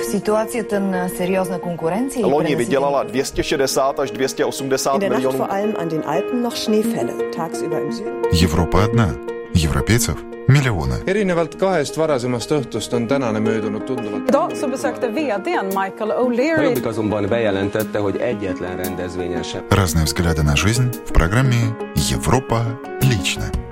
В ситуацията на сериозна конкуренция Loni vydělala 260 až 280 In der Nacht milionů. vor allem an den Alpen noch Schneefälle. Tagsüber im Süden. Европа одна. Европейцев миллионы. erinevalt kahest varasemast õhtust on tänane möödunud tunduvalt. Idag så besökte vdn Michael A O'Leary Jobbik azonban bejelentette, hogy egyetlen rendezvényen sem Разные взгляды на жизнь в программе «Европа лично».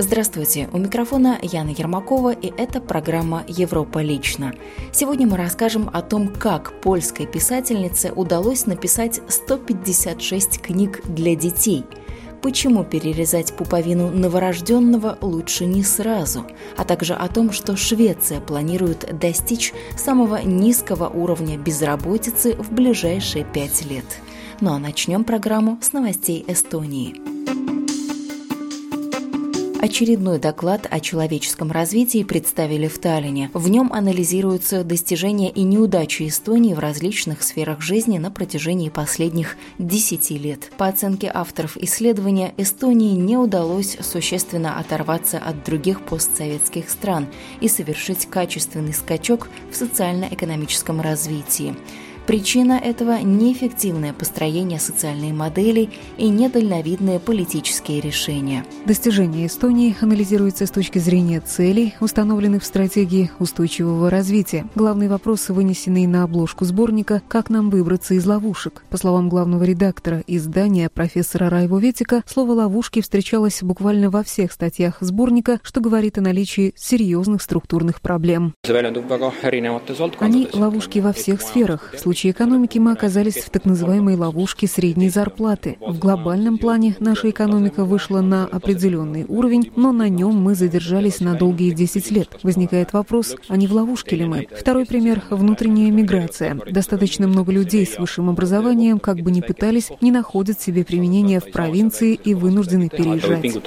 Здравствуйте, у микрофона Яна Ермакова, и это программа «Европа лично». Сегодня мы расскажем о том, как польской писательнице удалось написать 156 книг для детей – почему перерезать пуповину новорожденного лучше не сразу, а также о том, что Швеция планирует достичь самого низкого уровня безработицы в ближайшие пять лет. Ну а начнем программу с новостей Эстонии. Очередной доклад о человеческом развитии представили в Таллине. В нем анализируются достижения и неудачи Эстонии в различных сферах жизни на протяжении последних 10 лет. По оценке авторов исследования, Эстонии не удалось существенно оторваться от других постсоветских стран и совершить качественный скачок в социально-экономическом развитии. Причина этого – неэффективное построение социальной модели и недальновидные политические решения. Достижения Эстонии анализируются с точки зрения целей, установленных в стратегии устойчивого развития. Главный вопрос, вынесенный на обложку сборника «Как нам выбраться из ловушек?». По словам главного редактора издания профессора Райво Ветика, слово «ловушки» встречалось буквально во всех статьях сборника, что говорит о наличии серьезных структурных проблем. Они ловушки во всех сферах. В случае экономики мы оказались в так называемой ловушке средней зарплаты. В глобальном плане наша экономика вышла на определенный уровень, но на нем мы задержались на долгие 10 лет. Возникает вопрос, а не в ловушке ли мы? Второй пример – внутренняя миграция. Достаточно много людей с высшим образованием, как бы ни пытались, не находят себе применения в провинции и вынуждены переезжать.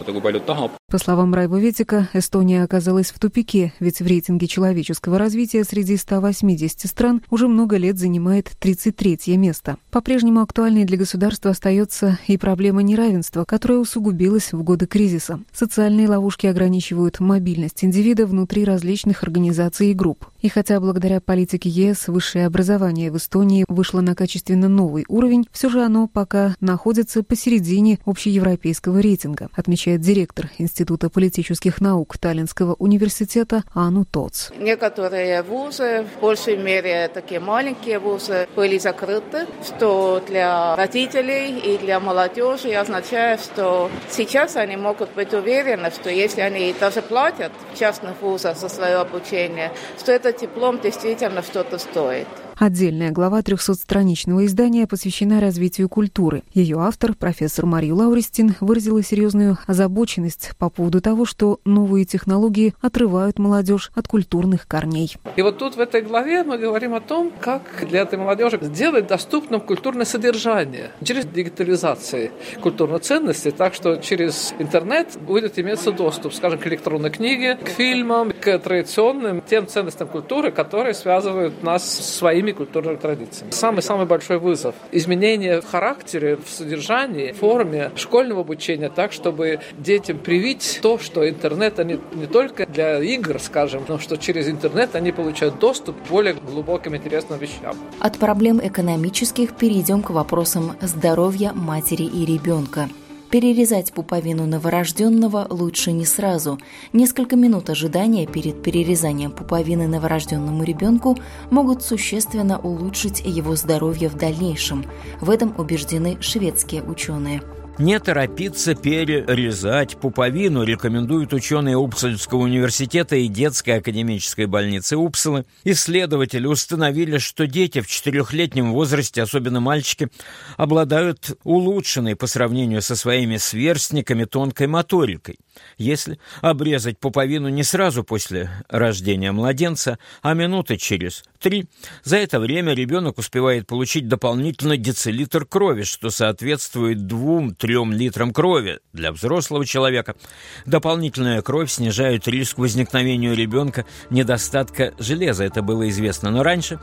По словам Райва Ветика, Эстония оказалась в тупике, ведь в рейтинге человеческого развития среди 180 стран уже много лет занимает 33 место. По-прежнему актуальной для государства остается и проблема неравенства, которая усугубилась в годы кризиса. Социальные ловушки ограничивают мобильность индивида внутри различных организаций и групп. И хотя благодаря политике ЕС высшее образование в Эстонии вышло на качественно новый уровень, все же оно пока находится посередине общеевропейского рейтинга, отмечает директор Института политических наук Таллинского университета Ану Тоц. Некоторые вузы, в большей мере такие маленькие вузы, были закрыты, что для родителей и для молодежи означает, что сейчас они могут быть уверены, что если они даже платят в частных вузах за свое обучение, что этот диплом действительно что-то стоит. Отдельная глава 300-страничного издания посвящена развитию культуры. Ее автор, профессор Мария Лауристин, выразила серьезную озабоченность по поводу того, что новые технологии отрывают молодежь от культурных корней. И вот тут в этой главе мы говорим о том, как для этой молодежи сделать доступным культурное содержание через дигитализацию культурных ценностей, так что через интернет будет иметься доступ, скажем, к электронной книге, к фильмам, к традиционным тем ценностям культуры, которые связывают нас с своими культурными традициями. Самый-самый большой вызов – изменение в характере, в содержании, в форме школьного обучения так, чтобы детям привить то, что интернет они не только для игр, скажем, но что через интернет они получают доступ к более глубоким интересным вещам. От проблем экономических перейдем к вопросам здоровья матери и ребенка. Перерезать пуповину новорожденного лучше не сразу. Несколько минут ожидания перед перерезанием пуповины новорожденному ребенку могут существенно улучшить его здоровье в дальнейшем. В этом убеждены шведские ученые. Не торопиться перерезать пуповину рекомендуют ученые Упсальского университета и детской академической больницы Упсалы. Исследователи установили, что дети в четырехлетнем возрасте, особенно мальчики, обладают улучшенной по сравнению со своими сверстниками тонкой моторикой. Если обрезать пуповину не сразу после рождения младенца, а минуты через три, за это время ребенок успевает получить дополнительно децилитр крови, что соответствует двум-трем литрам крови для взрослого человека. Дополнительная кровь снижает риск возникновения у ребенка недостатка железа, это было известно, но раньше.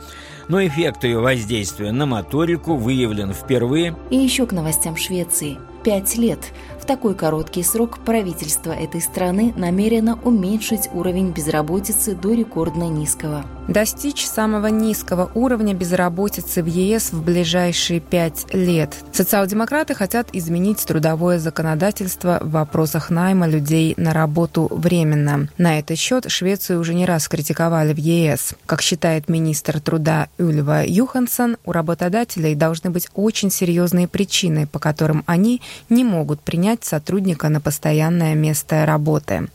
Но эффект ее воздействия на моторику выявлен впервые. И еще к новостям Швеции – пять лет. В такой короткий срок правительство этой страны намерено уменьшить уровень безработицы до рекордно низкого. Достичь самого низкого уровня безработицы в ЕС в ближайшие пять лет. Социал-демократы хотят изменить трудовое законодательство в вопросах найма людей на работу временно. На этот счет Швецию уже не раз критиковали в ЕС. Как считает министр труда Ульва Юхансон, у работодателей должны быть очень серьезные причины, по которым они не могут принять сотрудника на постоянное место работы.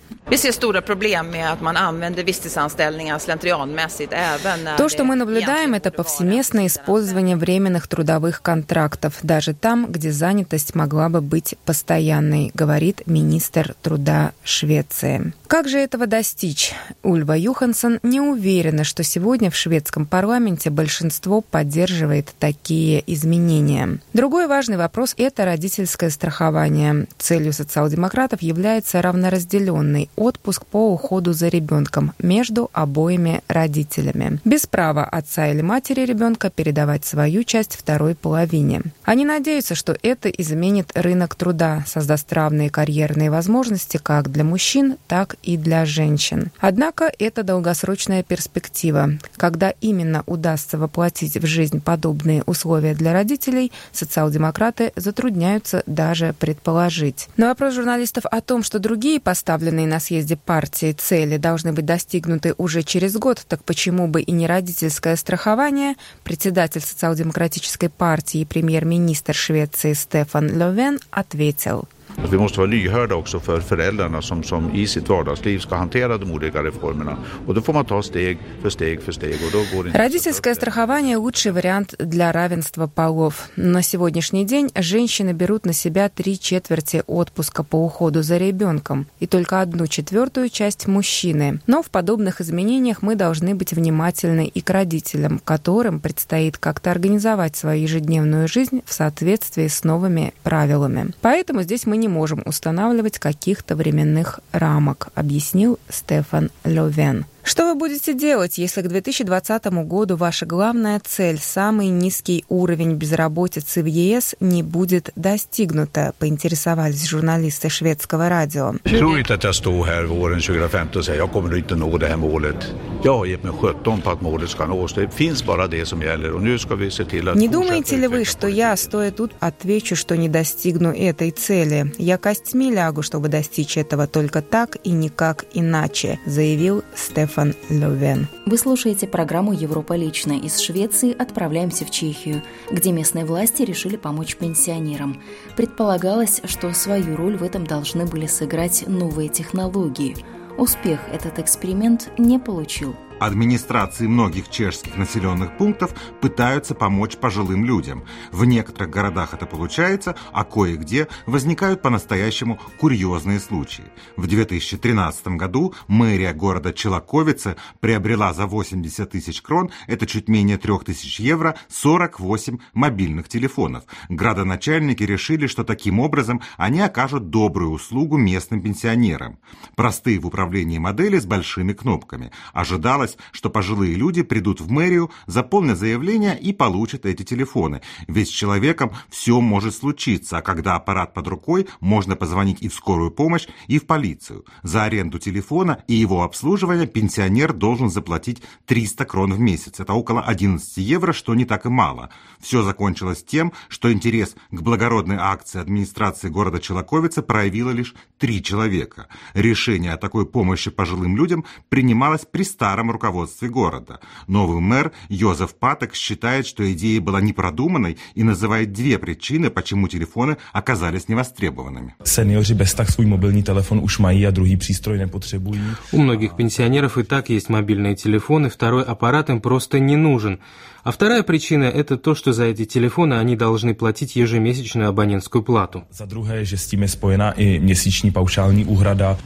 То, что мы наблюдаем, это повсеместное использование временных трудовых контрактов, даже там, где занятость могла бы быть постоянной, говорит министр труда Швеции. Как же этого достичь? Ульва Юхансон не уверена, что сегодня в шведском парламенте большинство поддерживает такие изменения. Другой важный вопрос – это родительское страхование. Целью социал-демократов является равноразделенный отпуск по уходу за ребенком между обоими родителями, без права отца или матери ребенка передавать свою часть второй половине. Они надеются, что это изменит рынок труда, создаст равные карьерные возможности как для мужчин, так и для женщин. Однако это долгосрочная перспектива. Когда именно удастся воплотить в жизнь подобные условия для родителей, социал-демократы затрудняются даже предположить. На вопрос журналистов о том, что другие поставленные на съезде партии цели должны быть достигнуты уже через год, так почему бы и не родительское страхование, председатель социал-демократической партии и премьер-министр Швеции Стефан Ловен ответил. Vi måste vara lyhörda också för föräldrarna som, som i sitt vardagsliv ska hantera de olika reformerna. Och då får man ta steg för steg för steg. Och då går det Родительское страхование – лучший вариант для равенства полов. На сегодняшний день женщины берут на себя три четверти отпуска по уходу за ребенком и только одну четвертую часть мужчины. Но в подобных изменениях мы должны быть внимательны и к родителям, которым предстоит как-то организовать свою ежедневную жизнь в соответствии с новыми правилами. Поэтому здесь мы не можем устанавливать каких-то временных рамок, объяснил Стефан Левен. Что вы будете делать, если к 2020 году ваша главная цель, самый низкий уровень безработицы в ЕС, не будет достигнута, поинтересовались журналисты шведского радио. Tror inte att jag står här våren 2015 och säger jag kommer inte nå det här målet. Jag har gett mig 17 på att målet ska nås. Det finns bara det som gäller och nu ska vi se till att Не думаете ли вы, что я, стоя тут, отвечу, что не достигну этой цели? Я костьми лягу, чтобы достичь этого только так и никак иначе, заявил Стефан Стефан Левен. Вы слушаете программу «Европа лично». Из Швеции отправляемся в Чехию, где местные власти решили помочь пенсионерам. Предполагалось, что свою роль в этом должны были сыграть новые технологии. Успех этот эксперимент не получил. Администрации многих чешских населенных пунктов пытаются помочь пожилым людям. В некоторых городах это получается, а кое-где возникают по-настоящему курьезные случаи. В 2013 году мэрия города Челаковицы приобрела за 80 тысяч крон, это чуть менее 3 тысяч евро, 48 мобильных телефонов. Градоначальники решили, что таким образом они окажут добрую услугу местным пенсионерам. Простые в управлении модели с большими кнопками. Ожидалось, что пожилые люди придут в мэрию, заполнят заявление и получат эти телефоны. Ведь с человеком все может случиться, а когда аппарат под рукой, можно позвонить и в скорую помощь, и в полицию. За аренду телефона и его обслуживание пенсионер должен заплатить 300 крон в месяц. Это около 11 евро, что не так и мало. Все закончилось тем, что интерес к благородной акции администрации города Челаковица проявило лишь три человека. Решение о такой помощи пожилым людям принималось при старом руководстве города. Новый мэр Йозеф Паток считает, что идея была непродуманной и называет две причины, почему телефоны оказались невостребованными. Сеньоры без так свой мобильный телефон уж мои, а другие пристрой не потребуют. У многих пенсионеров и так есть мобильные телефоны, второй аппарат им просто не нужен. А вторая причина – это то, что за эти телефоны они должны платить ежемесячную абонентскую плату. За другое, s tím je spojena i měsíční paušální úhrada.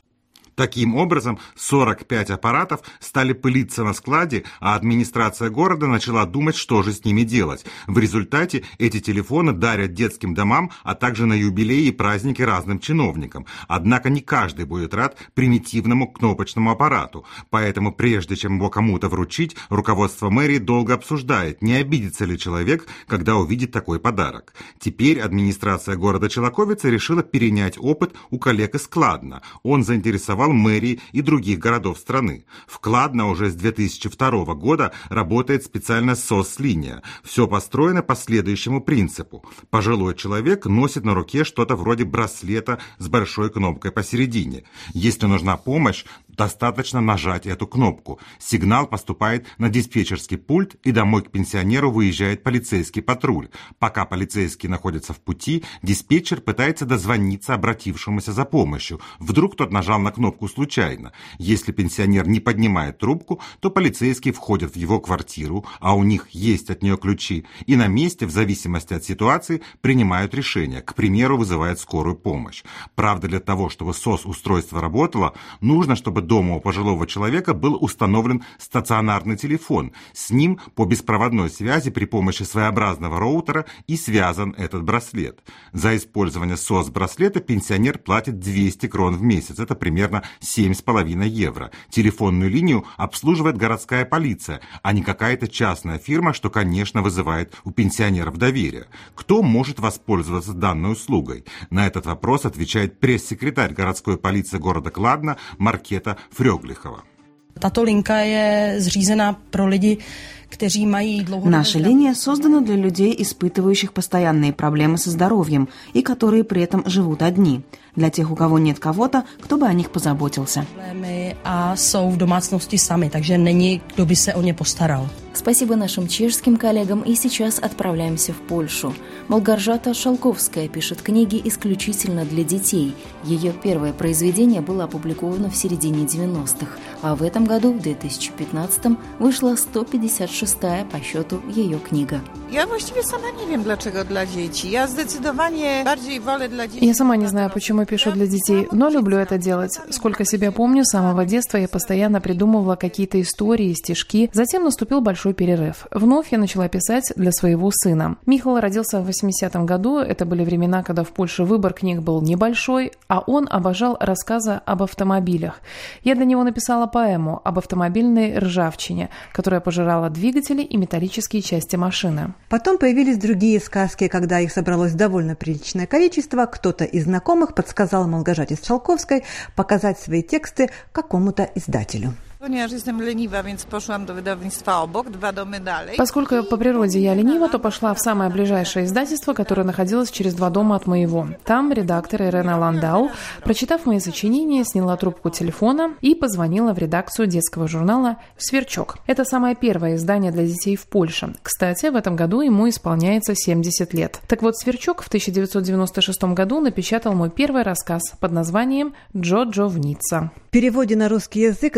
Таким образом, 45 аппаратов стали пылиться на складе, а администрация города начала думать, что же с ними делать. В результате эти телефоны дарят детским домам, а также на юбилеи и праздники разным чиновникам. Однако не каждый будет рад примитивному кнопочному аппарату, поэтому прежде чем его кому-то вручить, руководство мэрии долго обсуждает, не обидится ли человек, когда увидит такой подарок. Теперь администрация города Челаковица решила перенять опыт у коллег из Кладна. Он заинтересовал мэрии и других городов страны. В Кладно уже с 2002 года работает специальная СОС-линия. Все построено по следующему принципу. Пожилой человек носит на руке что-то вроде браслета с большой кнопкой посередине. Если нужна помощь, достаточно нажать эту кнопку. Сигнал поступает на диспетчерский пульт, и домой к пенсионеру выезжает полицейский патруль. Пока полицейский находится в пути, диспетчер пытается дозвониться обратившемуся за помощью. Вдруг тот нажал на кнопку случайно. Если пенсионер не поднимает трубку, то полицейский входит в его квартиру, а у них есть от нее ключи, и на месте, в зависимости от ситуации, принимают решение. К примеру, вызывают скорую помощь. Правда, для того, чтобы СОС-устройство работало, нужно, чтобы дома у пожилого человека был установлен стационарный телефон. С ним по беспроводной связи при помощи своеобразного роутера и связан этот браслет. За использование СОС-браслета пенсионер платит 200 крон в месяц. Это примерно 7,5 евро. Телефонную линию обслуживает городская полиция, а не какая-то частная фирма, что, конечно, вызывает у пенсионеров доверие. Кто может воспользоваться данной услугой? На этот вопрос отвечает пресс-секретарь городской полиции города Кладна Маркета Фрёглихова. Tato linka je zřízena pro lidi, kteří mají Наша линия создана для людей, испытывающих постоянные проблемы со здоровьем и которые при этом живут одни. Для тех, у кого нет кого-то, кто бы о них позаботился. jsou v domácnosti sami, takže není, kdo by se o ně postaral. Спасибо нашим чешским коллегам и сейчас отправляемся в Польшу. Молгаржата Шалковская пишет книги исключительно для детей. Ее первое произведение было опубликовано в середине 90-х, а в этом году, в 2015-м, вышла 156-я по счету ее книга. Ja właściwie sama nie wiem dlaczego dla dzieci. Ja zdecydowanie bardziej wolę dla dzieci. Я сама не знаю, почему пишу для детей, но люблю это делать. Сколько себя помню, с самого детства я постоянно придумывала какие-то истории, стишки. Затем наступил большой перерыв. Вновь я начала писать для своего сына. Михаил родился в 80-м году. Это были времена, когда в Польше выбор книг был небольшой, а он обожал рассказы об автомобилях. Я для него написала поэму об автомобильной ржавчине, которая пожирала двигатели и металлические части машины. Потом появились другие сказки, когда их собралось довольно приличное количество. Кто-то из знакомых подсказал Молгожате Шалковской показать свои тексты какому-то издателю. Поскольку по природе я ленива, то пошла в самое ближайшее издательство, которое находилось через два дома от моего. Там редактор Ирена Ландау, прочитав мои сочинения, сняла трубку телефона и позвонила в редакцию детского журнала «Сверчок». Это самое первое издание для детей в Польше. Кстати, в этом году ему исполняется 70 лет. Так вот, «Сверчок» в 1996 году напечатал мой первый рассказ под названием «Джо-Джо в Ницца». В переводе на русский язык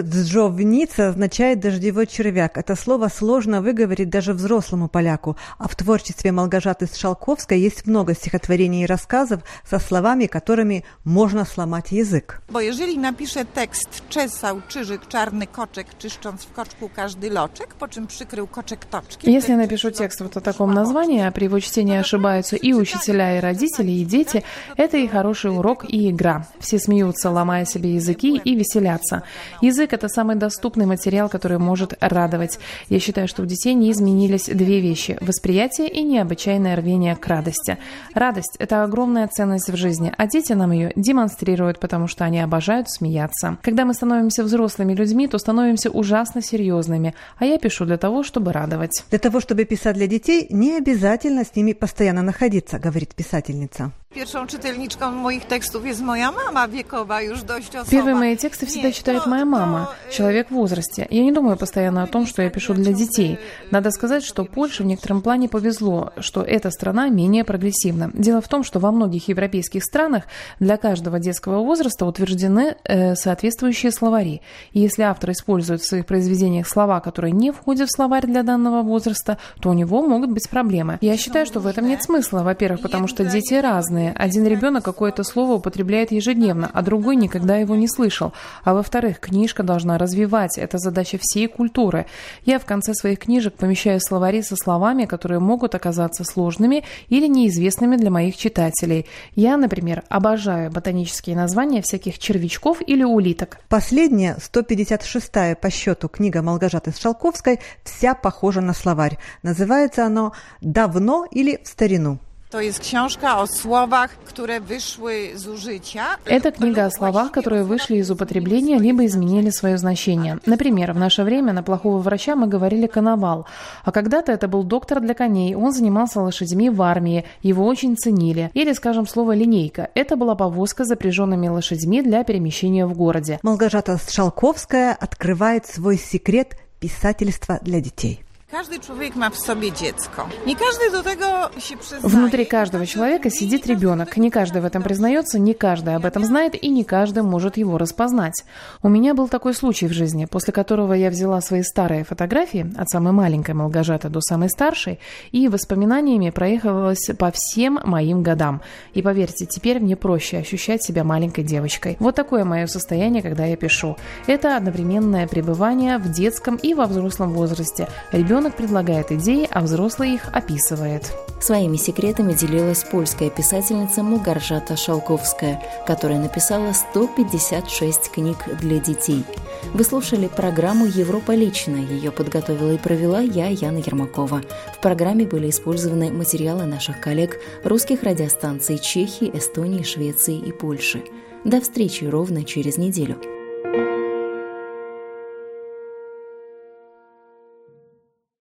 «джовница» означает «дождевой червяк». Это слово сложно выговорить даже взрослому поляку, а в творчестве Малгожаты Шалковской есть много стихотворений и рассказов со словами, которыми можно сломать язык. Bo jeżeli napiszę tekst czesał czyżyk czarny koczek, czyszcząc w koczku każdy loczek, po czym przykrył koczek toczkiem... Если я напишу текст вот о таком названии, а при его чтении ошибаются и учителя, и родители, и дети, это и хороший урок, и игра. Все смеются, ломая себе языки и веселятся. Язык — это самый доступный материал, который может радовать. Я считаю, что у детей не изменились две вещи — восприятие и необычайное рвение к радости. Радость — это огромная ценность в жизни, а дети нам ее демонстрируют, потому что они обожают смеяться. Когда мы становимся взрослыми людьми, то становимся ужасно серьезными, а я пишу для того, чтобы радовать. Для того, чтобы писать для детей, не обязательно с ними постоянно находиться, говорит писательница. Pierwszą czytelniczką moich tekstów jest moja mama wiekowa, już dość osoba. Первые мои тексты всегда читает моя мама, человек в возрасте. Я не думаю постоянно о том, что я пишу для детей. Надо сказать, что Польше в некотором плане повезло, что эта страна менее прогрессивна. Дело в том, что во многих европейских странах для каждого детского возраста утверждены э, соответствующие словари. И если автор использует в своих произведениях слова, которые не входят в словарь для данного возраста, то у него могут быть проблемы. Я считаю, что в этом нет смысла. Во-первых, потому что дети разные, разные. Один ребенок какое-то слово употребляет ежедневно, а другой никогда его не слышал. А во-вторых, книжка должна развивать. Это задача всей культуры. Я в конце своих книжек помещаю словари со словами, которые могут оказаться сложными или неизвестными для моих читателей. Я, например, обожаю ботанические названия всяких червячков или улиток. Последняя, 156-я по счету книга Малгожаты Шалковской, вся похожа на словарь. Называется оно «Давно или в старину». To jest książka o słowach, które wyszły z użycia. Это книга о словах, которые вышли из употребления, либо изменили свое значение. Например, в наше время на плохого врача мы говорили «коновал», а когда-то это был доктор для коней, он занимался лошадьми в армии, его очень ценили. Или, скажем, слово «линейка» – это была повозка с запряженными лошадьми для перемещения в городе. Малгожата Шалковская открывает свой секрет писательства для детей. Każdy człowiek ma w sobie dziecko. Nie każdy do. Внутри каждого человека сидит ребенок. Не каждый в этом признается, не каждый об этом знает и не каждый может его распознать. У меня был такой случай в жизни, после которого я взяла свои старые фотографии от самой маленькой Малгожаты до самой старшей и воспоминаниями проехалась по всем моим годам. И поверьте, теперь мне проще ощущать себя маленькой девочкой. Вот такое мое состояние, когда я пишу. Это одновременное пребывание в детском и во взрослом возрасте. Ребенок Ребенок предлагает идеи, а взрослый их описывает. Своими секретами делилась польская писательница Мугаржата Шалковская, которая написала 156 книг для детей. Вы слушали программу «Европа лично». Ее подготовила и провела я, Яна Ермакова. В программе были использованы материалы наших коллег русских радиостанций Чехии, Эстонии, Швеции и Польши. До встречи ровно через неделю.